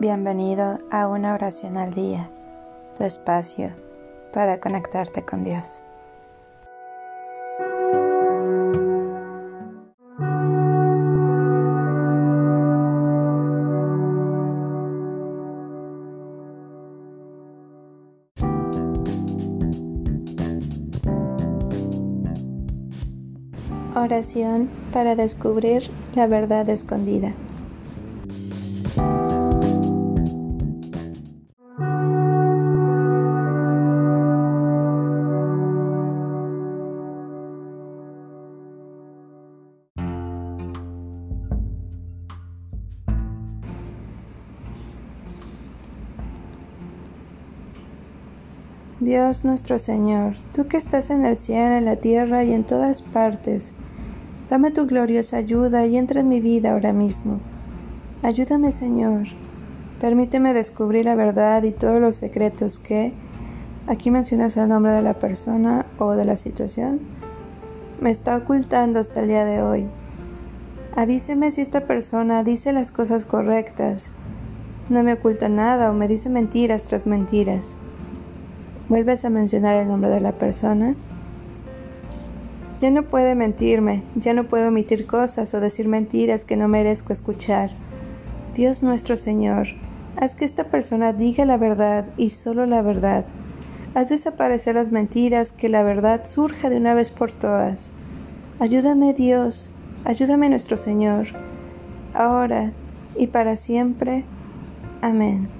Bienvenido a una oración al día, tu espacio para conectarte con Dios. Oración para descubrir la verdad escondida. Dios nuestro Señor, tú que estás en el cielo, en la tierra y en todas partes, dame tu gloriosa ayuda y entra en mi vida ahora mismo. Ayúdame, Señor. Permíteme descubrir la verdad y todos los secretos que, aquí mencionas el nombre de la persona o de la situación, me está ocultando hasta el día de hoy. Avíseme si esta persona dice las cosas correctas, no me oculta nada o me dice mentiras tras mentiras. ¿Vuelves a mencionar el nombre de la persona? Ya no puede mentirme, ya no puedo omitir cosas o decir mentiras que no merezco escuchar. Dios nuestro Señor, haz que esta persona diga la verdad y solo la verdad. Haz desaparecer las mentiras, que la verdad surja de una vez por todas. Ayúdame Dios, ayúdame nuestro Señor, ahora y para siempre. Amén.